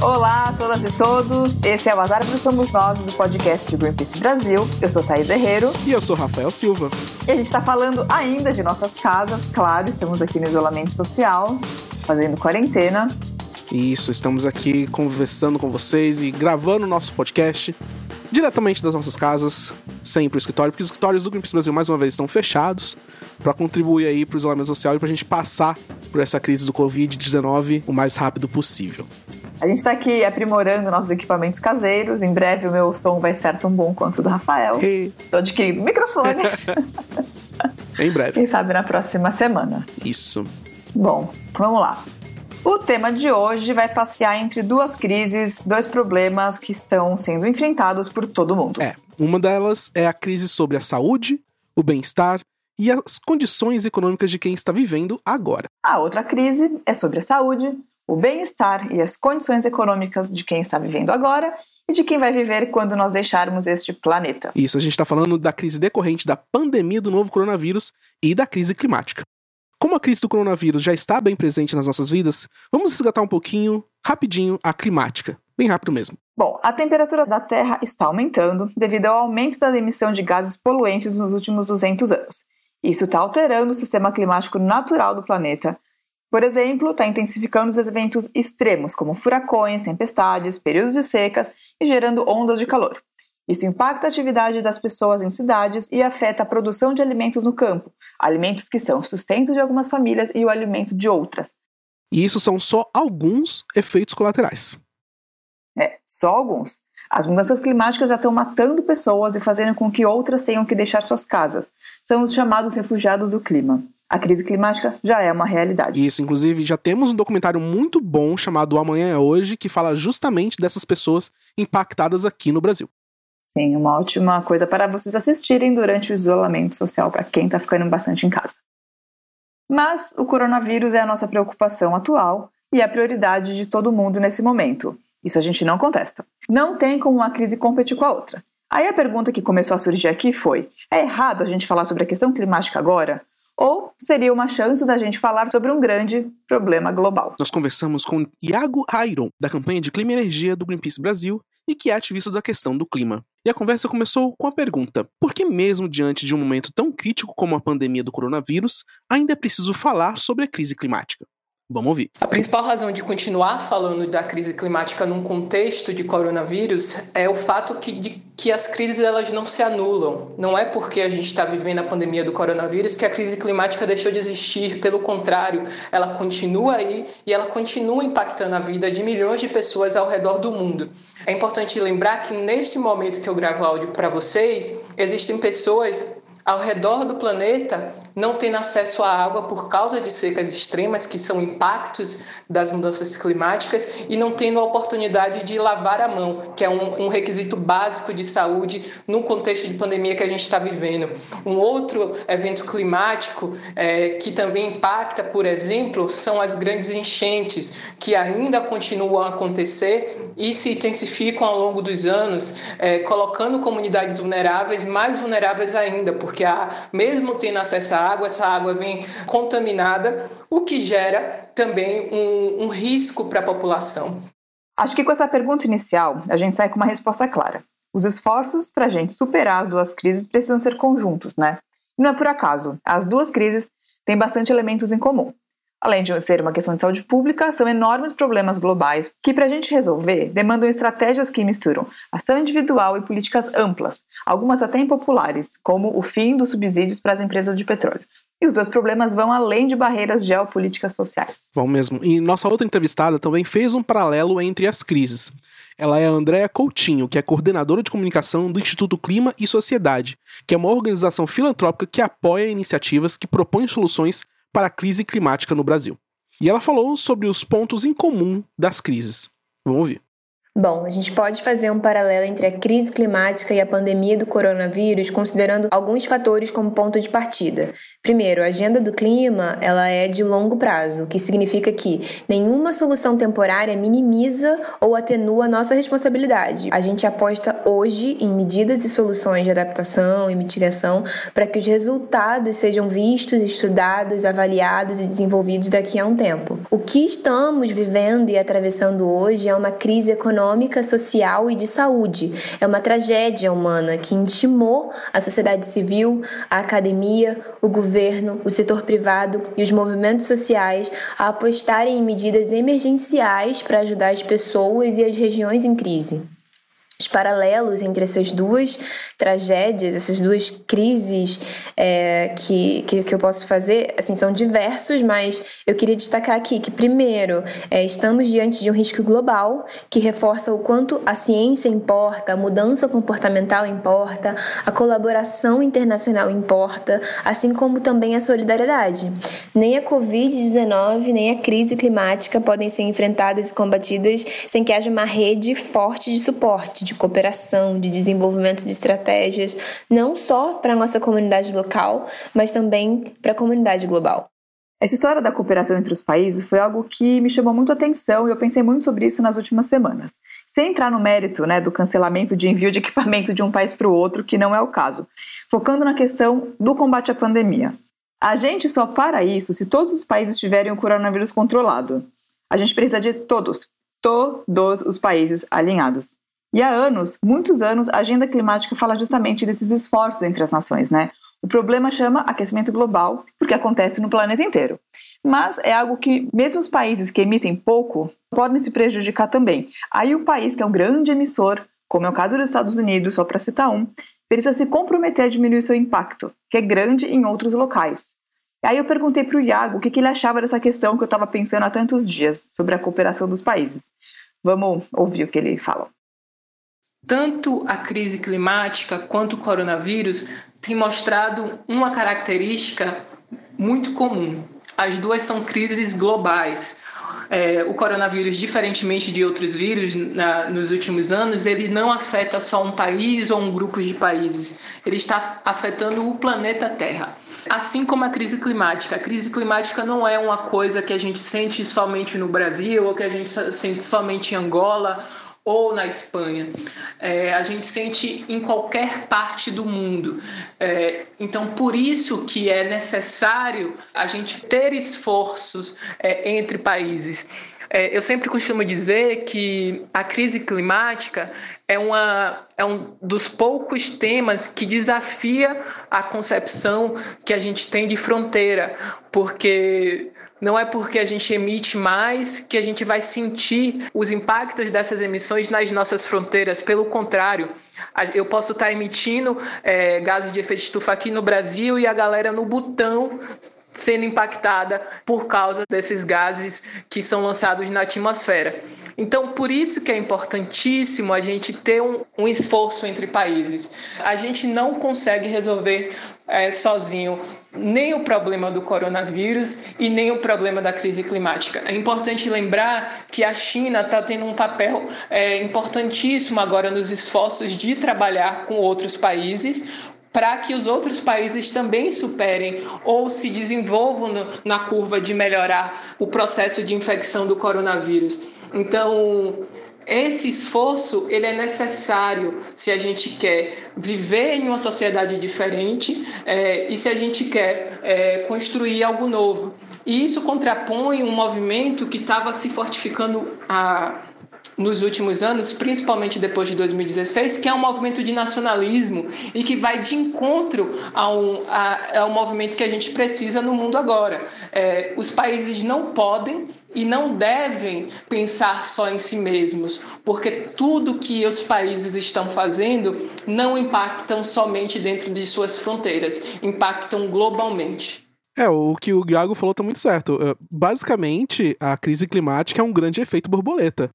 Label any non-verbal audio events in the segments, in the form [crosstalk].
Olá a todas e todos, esse é o As Árvores Somos Nós, do podcast do Greenpeace Brasil. Eu sou Thaís Herreiro. E eu sou Rafael Silva. E a gente está falando ainda de nossas casas, claro, estamos aqui no isolamento social, fazendo quarentena. Isso, estamos aqui conversando com vocês e gravando o nosso podcast diretamente das nossas casas, sem ir pro escritório, porque os escritórios do Greenpeace Brasil, mais uma vez, estão fechados para contribuir aí para o isolamento social e para a gente passar por essa crise do Covid-19 o mais rápido possível. A gente está aqui aprimorando nossos equipamentos caseiros. Em breve o meu som vai estar tão bom quanto o do Rafael. Estou adquirindo microfones. [laughs] em breve. Quem sabe na próxima semana. Isso. Bom, vamos lá. O tema de hoje vai passear entre duas crises, dois problemas que estão sendo enfrentados por todo mundo. É, uma delas é a crise sobre a saúde, o bem-estar e as condições econômicas de quem está vivendo agora. A outra crise é sobre a saúde, o bem-estar e as condições econômicas de quem está vivendo agora e de quem vai viver quando nós deixarmos este planeta. Isso, a gente está falando da crise decorrente da pandemia do novo coronavírus e da crise climática. Como a crise do coronavírus já está bem presente nas nossas vidas, vamos resgatar um pouquinho, rapidinho, a climática. Bem rápido mesmo. Bom, a temperatura da Terra está aumentando devido ao aumento da emissão de gases poluentes nos últimos 200 anos. Isso está alterando o sistema climático natural do planeta. Por exemplo, está intensificando os eventos extremos, como furacões, tempestades, períodos de secas e gerando ondas de calor. Isso impacta a atividade das pessoas em cidades e afeta a produção de alimentos no campo, alimentos que são sustento de algumas famílias e o alimento de outras. E isso são só alguns efeitos colaterais. É, só alguns. As mudanças climáticas já estão matando pessoas e fazendo com que outras tenham que deixar suas casas. São os chamados refugiados do clima. A crise climática já é uma realidade. Isso, inclusive, já temos um documentário muito bom chamado Amanhã é Hoje, que fala justamente dessas pessoas impactadas aqui no Brasil. Sim, uma ótima coisa para vocês assistirem durante o isolamento social para quem está ficando bastante em casa. Mas o coronavírus é a nossa preocupação atual e a prioridade de todo mundo nesse momento. Isso a gente não contesta. Não tem como uma crise competir com a outra. Aí a pergunta que começou a surgir aqui foi: é errado a gente falar sobre a questão climática agora? Ou seria uma chance da gente falar sobre um grande problema global? Nós conversamos com Iago Airon, da campanha de Clima e Energia do Greenpeace Brasil, e que é ativista da questão do clima. E a conversa começou com a pergunta: por que, mesmo diante de um momento tão crítico como a pandemia do coronavírus, ainda é preciso falar sobre a crise climática? Vamos ouvir. A principal razão de continuar falando da crise climática num contexto de coronavírus é o fato que, de, que as crises elas não se anulam. Não é porque a gente está vivendo a pandemia do coronavírus que a crise climática deixou de existir. Pelo contrário, ela continua aí e ela continua impactando a vida de milhões de pessoas ao redor do mundo. É importante lembrar que nesse momento que eu gravo áudio para vocês, existem pessoas ao redor do planeta não tendo acesso à água por causa de secas extremas, que são impactos das mudanças climáticas, e não tendo a oportunidade de lavar a mão, que é um, um requisito básico de saúde no contexto de pandemia que a gente está vivendo. Um outro evento climático é, que também impacta, por exemplo, são as grandes enchentes, que ainda continuam a acontecer e se intensificam ao longo dos anos, é, colocando comunidades vulneráveis mais vulneráveis ainda, porque a, mesmo tendo acesso à água, essa água vem contaminada, o que gera também um, um risco para a população. Acho que com essa pergunta inicial, a gente sai com uma resposta clara. Os esforços para a gente superar as duas crises precisam ser conjuntos, né? Não é por acaso. As duas crises têm bastante elementos em comum. Além de ser uma questão de saúde pública, são enormes problemas globais que, para a gente resolver, demandam estratégias que misturam ação individual e políticas amplas, algumas até impopulares, como o fim dos subsídios para as empresas de petróleo. E os dois problemas vão além de barreiras geopolíticas sociais. Vão mesmo. E nossa outra entrevistada também fez um paralelo entre as crises. Ela é a Andréa Coutinho, que é coordenadora de comunicação do Instituto Clima e Sociedade, que é uma organização filantrópica que apoia iniciativas que propõem soluções para a crise climática no Brasil. E ela falou sobre os pontos em comum das crises. Vamos ouvir. Bom, a gente pode fazer um paralelo entre a crise climática e a pandemia do coronavírus, considerando alguns fatores como ponto de partida. Primeiro, a agenda do clima ela é de longo prazo, o que significa que nenhuma solução temporária minimiza ou atenua nossa responsabilidade. A gente aposta hoje em medidas e soluções de adaptação e mitigação para que os resultados sejam vistos, estudados, avaliados e desenvolvidos daqui a um tempo. O que estamos vivendo e atravessando hoje é uma crise econômica econômica, social e de saúde. É uma tragédia humana que intimou a sociedade civil, a academia, o governo, o setor privado e os movimentos sociais a apostarem em medidas emergenciais para ajudar as pessoas e as regiões em crise os paralelos entre essas duas tragédias, essas duas crises é, que, que, que, eu posso fazer, assim, são diversos, mas eu queria destacar aqui que, primeiro, é, estamos diante de um risco global que reforça o quanto a ciência importa, a mudança comportamental importa, a colaboração internacional importa, assim como também a solidariedade. Nem a Covid-19, nem a crise climática podem ser enfrentadas e combatidas sem que haja uma rede forte de suporte de cooperação, de desenvolvimento de estratégias, não só para a nossa comunidade local, mas também para a comunidade global. Essa história da cooperação entre os países foi algo que me chamou muito a atenção e eu pensei muito sobre isso nas últimas semanas. Sem entrar no mérito né, do cancelamento de envio de equipamento de um país para o outro, que não é o caso, focando na questão do combate à pandemia. A gente só para isso se todos os países tiverem o coronavírus controlado. A gente precisa de todos, todos os países alinhados. E há anos, muitos anos, a agenda climática fala justamente desses esforços entre as nações, né? O problema chama aquecimento global, porque acontece no planeta inteiro. Mas é algo que, mesmo os países que emitem pouco, podem se prejudicar também. Aí o país que é um grande emissor, como é o caso dos Estados Unidos, só para citar um, precisa se comprometer a diminuir seu impacto, que é grande em outros locais. Aí eu perguntei para o Iago o que, que ele achava dessa questão que eu estava pensando há tantos dias, sobre a cooperação dos países. Vamos ouvir o que ele fala. Tanto a crise climática quanto o coronavírus têm mostrado uma característica muito comum. As duas são crises globais. É, o coronavírus, diferentemente de outros vírus na, nos últimos anos, ele não afeta só um país ou um grupo de países. Ele está afetando o planeta Terra. Assim como a crise climática. A crise climática não é uma coisa que a gente sente somente no Brasil ou que a gente sente somente em Angola ou na Espanha. É, a gente sente em qualquer parte do mundo. É, então, por isso que é necessário a gente ter esforços é, entre países. É, eu sempre costumo dizer que a crise climática é, uma, é um dos poucos temas que desafia a concepção que a gente tem de fronteira, porque não é porque a gente emite mais que a gente vai sentir os impactos dessas emissões nas nossas fronteiras. Pelo contrário, eu posso estar emitindo é, gases de efeito de estufa aqui no Brasil e a galera no Butão sendo impactada por causa desses gases que são lançados na atmosfera. Então, por isso que é importantíssimo a gente ter um, um esforço entre países. A gente não consegue resolver é, sozinho nem o problema do coronavírus e nem o problema da crise climática. É importante lembrar que a China está tendo um papel é, importantíssimo agora nos esforços de trabalhar com outros países para que os outros países também superem ou se desenvolvam no, na curva de melhorar o processo de infecção do coronavírus. Então, esse esforço ele é necessário se a gente quer viver em uma sociedade diferente é, e se a gente quer é, construir algo novo. E isso contrapõe um movimento que estava se fortificando a nos últimos anos, principalmente depois de 2016, que é um movimento de nacionalismo e que vai de encontro ao, a, ao movimento que a gente precisa no mundo agora. É, os países não podem e não devem pensar só em si mesmos, porque tudo que os países estão fazendo não impactam somente dentro de suas fronteiras, impactam globalmente. É, o que o Gago falou tá muito certo. É, basicamente, a crise climática é um grande efeito borboleta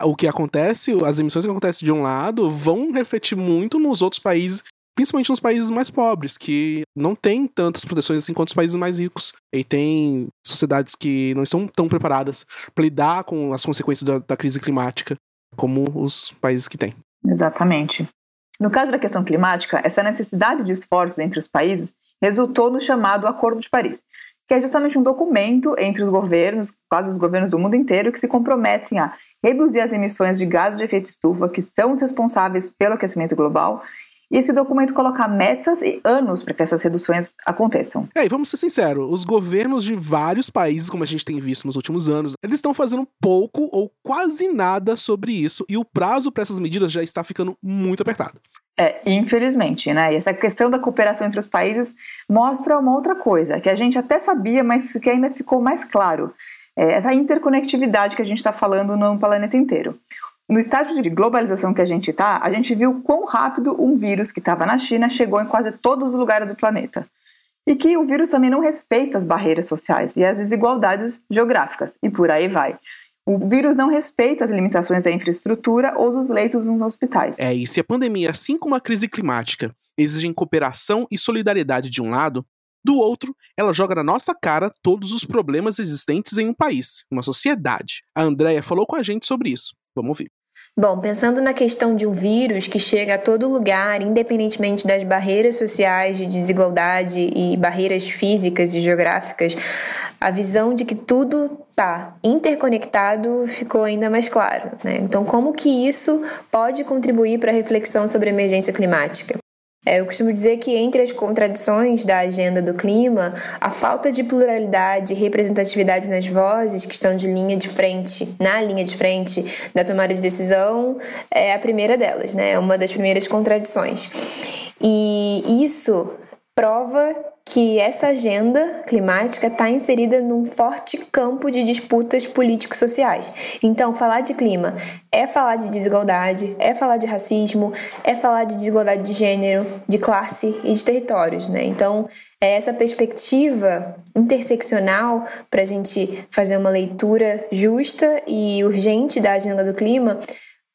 o que acontece, as emissões que acontecem de um lado vão refletir muito nos outros países, principalmente nos países mais pobres, que não têm tantas proteções assim quanto os países mais ricos. E tem sociedades que não estão tão preparadas para lidar com as consequências da, da crise climática. como os países que têm. Exatamente. No caso da questão climática, essa necessidade de esforços entre os países resultou no chamado Acordo de Paris, que é justamente um documento entre os governos, quase os governos do mundo inteiro, que se comprometem a reduzir as emissões de gases de efeito estufa que são os responsáveis pelo aquecimento global e esse documento coloca metas e anos para que essas reduções aconteçam. É, e vamos ser sinceros, os governos de vários países, como a gente tem visto nos últimos anos, eles estão fazendo pouco ou quase nada sobre isso, e o prazo para essas medidas já está ficando muito apertado. É, infelizmente, né? E essa questão da cooperação entre os países mostra uma outra coisa, que a gente até sabia, mas que ainda ficou mais claro. É essa interconectividade que a gente está falando no planeta inteiro. No estágio de globalização que a gente está, a gente viu quão rápido um vírus que estava na China chegou em quase todos os lugares do planeta. E que o vírus também não respeita as barreiras sociais e as desigualdades geográficas, e por aí vai. O vírus não respeita as limitações da infraestrutura ou dos leitos nos hospitais. É, e se a pandemia, assim como a crise climática, exigem cooperação e solidariedade de um lado, do outro, ela joga na nossa cara todos os problemas existentes em um país, uma sociedade. A Andrea falou com a gente sobre isso. Vamos ouvir. Bom, pensando na questão de um vírus que chega a todo lugar, independentemente das barreiras sociais de desigualdade e barreiras físicas e geográficas, a visão de que tudo está interconectado ficou ainda mais claro. Né? Então, como que isso pode contribuir para a reflexão sobre a emergência climática? É, eu costumo dizer que entre as contradições da agenda do clima, a falta de pluralidade e representatividade nas vozes que estão de linha de frente, na linha de frente da tomada de decisão, é a primeira delas, né? É uma das primeiras contradições. E isso prova que essa agenda climática está inserida num forte campo de disputas políticos-sociais. Então, falar de clima é falar de desigualdade, é falar de racismo, é falar de desigualdade de gênero, de classe e de territórios. Né? Então, é essa perspectiva interseccional para a gente fazer uma leitura justa e urgente da agenda do clima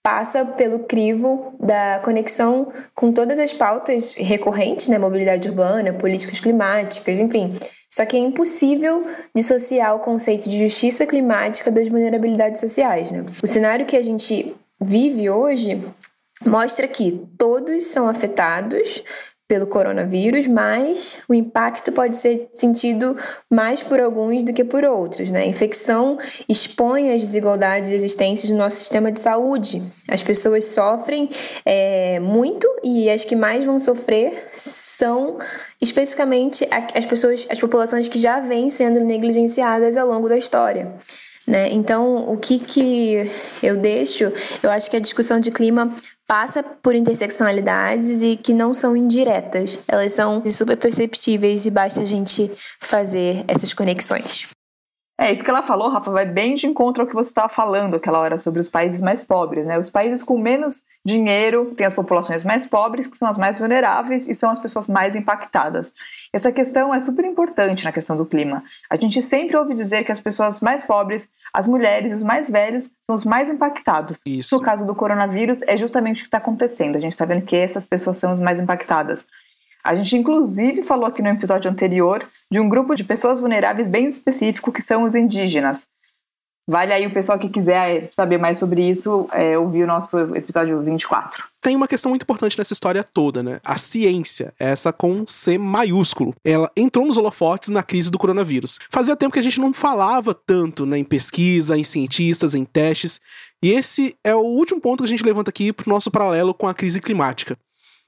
passa pelo crivo da conexão com todas as pautas recorrentes, né, mobilidade urbana, políticas climáticas, enfim. Só que é impossível dissociar o conceito de justiça climática das vulnerabilidades sociais. Né? O cenário que a gente vive hoje mostra que todos são afetados pelo coronavírus, mas o impacto pode ser sentido mais por alguns do que por outros. Né? A infecção expõe as desigualdades existentes no nosso sistema de saúde. As pessoas sofrem é, muito e as que mais vão sofrer são especificamente as pessoas, as populações que já vêm sendo negligenciadas ao longo da história. Né? Então, o que, que eu deixo? Eu acho que a discussão de clima passa por interseccionalidades e que não são indiretas. Elas são super perceptíveis e basta a gente fazer essas conexões. É, isso que ela falou, Rafa, vai bem de encontro ao que você estava falando aquela hora sobre os países mais pobres, né? Os países com menos dinheiro têm as populações mais pobres, que são as mais vulneráveis e são as pessoas mais impactadas. Essa questão é super importante na questão do clima. A gente sempre ouve dizer que as pessoas mais pobres, as mulheres e os mais velhos são os mais impactados. Isso. No caso do coronavírus, é justamente o que está acontecendo. A gente está vendo que essas pessoas são as mais impactadas. A gente, inclusive, falou aqui no episódio anterior de um grupo de pessoas vulneráveis bem específico, que são os indígenas. Vale aí o pessoal que quiser saber mais sobre isso, é, ouvir o nosso episódio 24. Tem uma questão muito importante nessa história toda, né? A ciência, essa com C maiúsculo, ela entrou nos holofotes na crise do coronavírus. Fazia tempo que a gente não falava tanto né, em pesquisa, em cientistas, em testes, e esse é o último ponto que a gente levanta aqui para o nosso paralelo com a crise climática.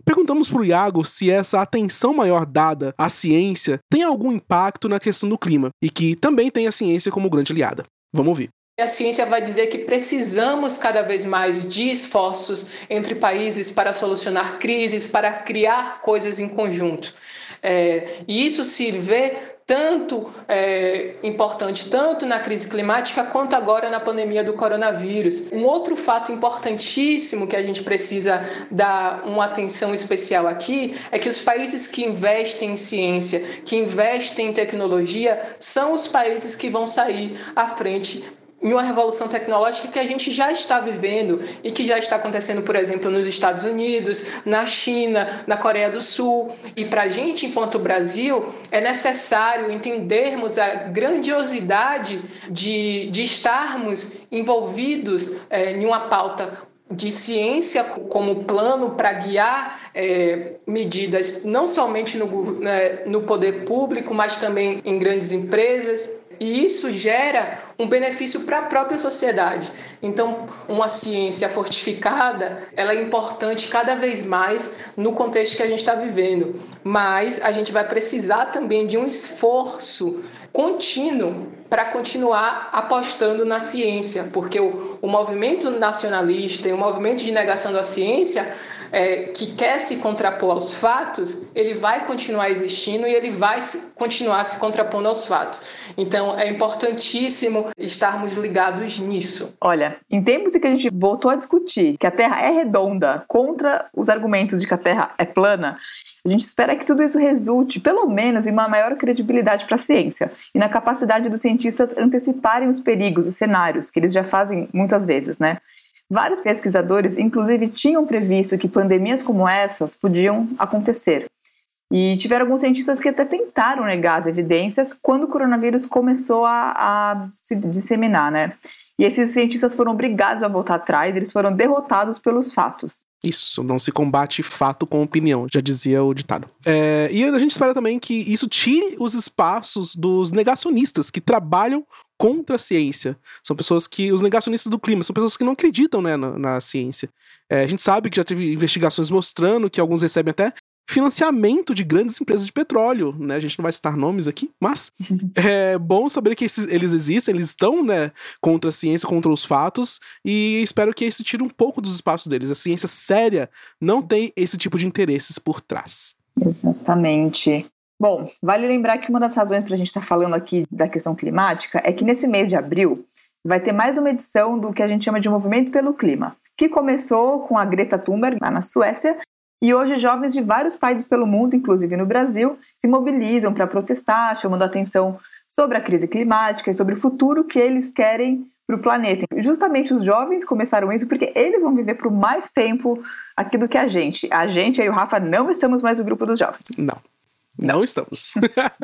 Perguntamos para o Iago se essa atenção maior dada à ciência tem algum impacto na questão do clima e que também tem a ciência como grande aliada. Vamos ouvir. A ciência vai dizer que precisamos cada vez mais de esforços entre países para solucionar crises, para criar coisas em conjunto. É, e isso se vê tanto é, importante tanto na crise climática quanto agora na pandemia do coronavírus. Um outro fato importantíssimo que a gente precisa dar uma atenção especial aqui é que os países que investem em ciência, que investem em tecnologia, são os países que vão sair à frente em uma revolução tecnológica que a gente já está vivendo e que já está acontecendo, por exemplo, nos Estados Unidos, na China, na Coreia do Sul. E para a gente, enquanto Brasil, é necessário entendermos a grandiosidade de, de estarmos envolvidos é, em uma pauta de ciência como plano para guiar é, medidas não somente no, né, no poder público, mas também em grandes empresas e isso gera um benefício para a própria sociedade. Então, uma ciência fortificada, ela é importante cada vez mais no contexto que a gente está vivendo. Mas a gente vai precisar também de um esforço contínuo para continuar apostando na ciência, porque o, o movimento nacionalista e o movimento de negação da ciência é, que quer se contrapor aos fatos, ele vai continuar existindo e ele vai continuar se contrapondo aos fatos. Então, é importantíssimo estarmos ligados nisso. Olha, em tempos em que a gente voltou a discutir que a Terra é redonda contra os argumentos de que a Terra é plana, a gente espera que tudo isso resulte, pelo menos, em uma maior credibilidade para a ciência e na capacidade dos cientistas anteciparem os perigos, os cenários, que eles já fazem muitas vezes, né? Vários pesquisadores, inclusive, tinham previsto que pandemias como essas podiam acontecer. E tiveram alguns cientistas que até tentaram negar as evidências quando o coronavírus começou a, a se disseminar, né? E esses cientistas foram obrigados a voltar atrás, eles foram derrotados pelos fatos. Isso, não se combate fato com opinião, já dizia o ditado. É, e a gente espera também que isso tire os espaços dos negacionistas que trabalham contra a ciência. São pessoas que. Os negacionistas do clima são pessoas que não acreditam né, na, na ciência. É, a gente sabe que já teve investigações mostrando que alguns recebem até financiamento de grandes empresas de petróleo, né? A gente não vai citar nomes aqui, mas [laughs] é bom saber que esses, eles existem, eles estão, né, contra a ciência, contra os fatos, e espero que isso tire um pouco dos espaços deles. A ciência séria não tem esse tipo de interesses por trás. Exatamente. Bom, vale lembrar que uma das razões para a gente estar tá falando aqui da questão climática é que nesse mês de abril vai ter mais uma edição do que a gente chama de Movimento pelo Clima, que começou com a Greta Thunberg lá na Suécia e hoje jovens de vários países pelo mundo, inclusive no Brasil, se mobilizam para protestar, chamando a atenção sobre a crise climática e sobre o futuro que eles querem para o planeta. Justamente os jovens começaram isso porque eles vão viver por mais tempo aqui do que a gente. A gente e o Rafa não estamos mais no grupo dos jovens. Não. Não estamos.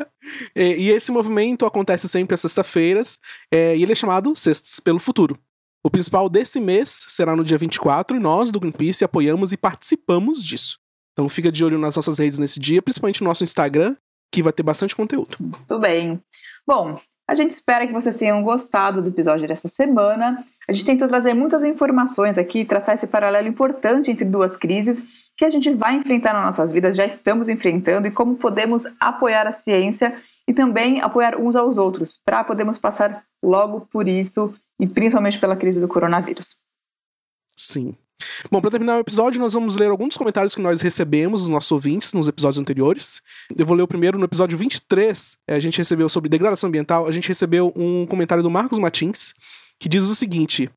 [laughs] e, e, esse movimento acontece sempre às sextas-feiras, é, e ele é chamado Sextas pelo Futuro. O principal desse mês será no dia 24 e nós, do Greenpeace, apoiamos e participamos disso. Então fica de olho nas nossas redes nesse dia, principalmente no nosso Instagram, que vai ter bastante conteúdo. Tudo bem. Bom, a gente espera que vocês tenham gostado do episódio dessa semana. A gente tentou trazer muitas informações aqui, traçar esse paralelo importante entre duas crises que a gente vai enfrentar nas nossas vidas, já estamos enfrentando, e como podemos apoiar a ciência e também apoiar uns aos outros, para podermos passar logo por isso, e principalmente pela crise do coronavírus. Sim. Bom, para terminar o episódio, nós vamos ler alguns comentários que nós recebemos dos nossos ouvintes nos episódios anteriores. Eu vou ler o primeiro no episódio 23. A gente recebeu sobre degradação ambiental. A gente recebeu um comentário do Marcos Martins, que diz o seguinte: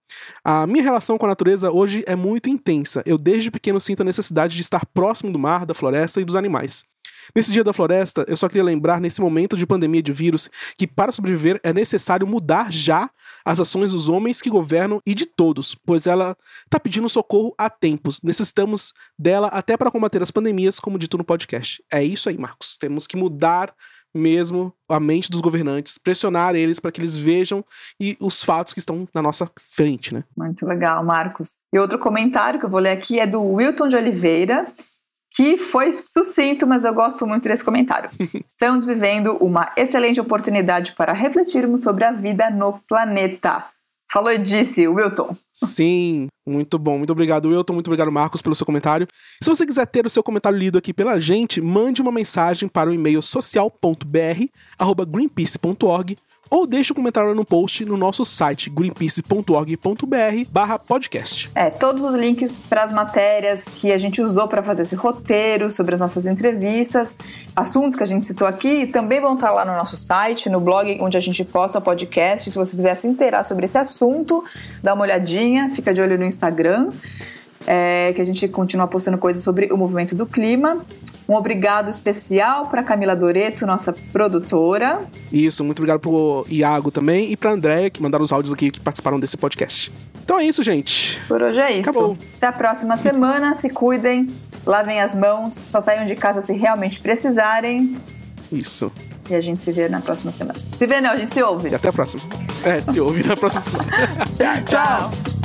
A minha relação com a natureza hoje é muito intensa. Eu desde pequeno sinto a necessidade de estar próximo do mar, da floresta e dos animais. Nesse dia da floresta, eu só queria lembrar, nesse momento de pandemia de vírus, que para sobreviver é necessário mudar já as ações dos homens que governam e de todos, pois ela está pedindo socorro há tempos. Necessitamos dela até para combater as pandemias, como dito no podcast. É isso aí, Marcos. Temos que mudar mesmo a mente dos governantes, pressionar eles para que eles vejam e os fatos que estão na nossa frente, né? Muito legal, Marcos. E outro comentário que eu vou ler aqui é do Wilton de Oliveira, que foi sucinto, mas eu gosto muito desse comentário. [laughs] Estamos vivendo uma excelente oportunidade para refletirmos sobre a vida no planeta. Falou e disse, Wilton. Sim, muito bom. Muito obrigado, Wilton. Muito obrigado, Marcos, pelo seu comentário. Se você quiser ter o seu comentário lido aqui pela gente, mande uma mensagem para o e-mail social.br@greenpeace.org ou deixe um comentário no post no nosso site greenpeace.org.br podcast. É, todos os links para as matérias que a gente usou para fazer esse roteiro, sobre as nossas entrevistas, assuntos que a gente citou aqui, também vão estar lá no nosso site, no blog onde a gente posta podcast. Se você quiser se inteirar sobre esse assunto, dá uma olhadinha, fica de olho no Instagram, é, que a gente continua postando coisas sobre o movimento do clima. Um obrigado especial para Camila Doreto, nossa produtora. Isso, muito obrigado pro Iago também e pra Andréia, que mandaram os áudios aqui que participaram desse podcast. Então é isso, gente. Por hoje é isso. Acabou. Até a próxima semana. Se cuidem, lavem as mãos, só saiam de casa se realmente precisarem. Isso. E a gente se vê na próxima semana. Se vê, não, a gente se ouve. E até a próxima. É, se ouve na próxima semana. [laughs] Tchau.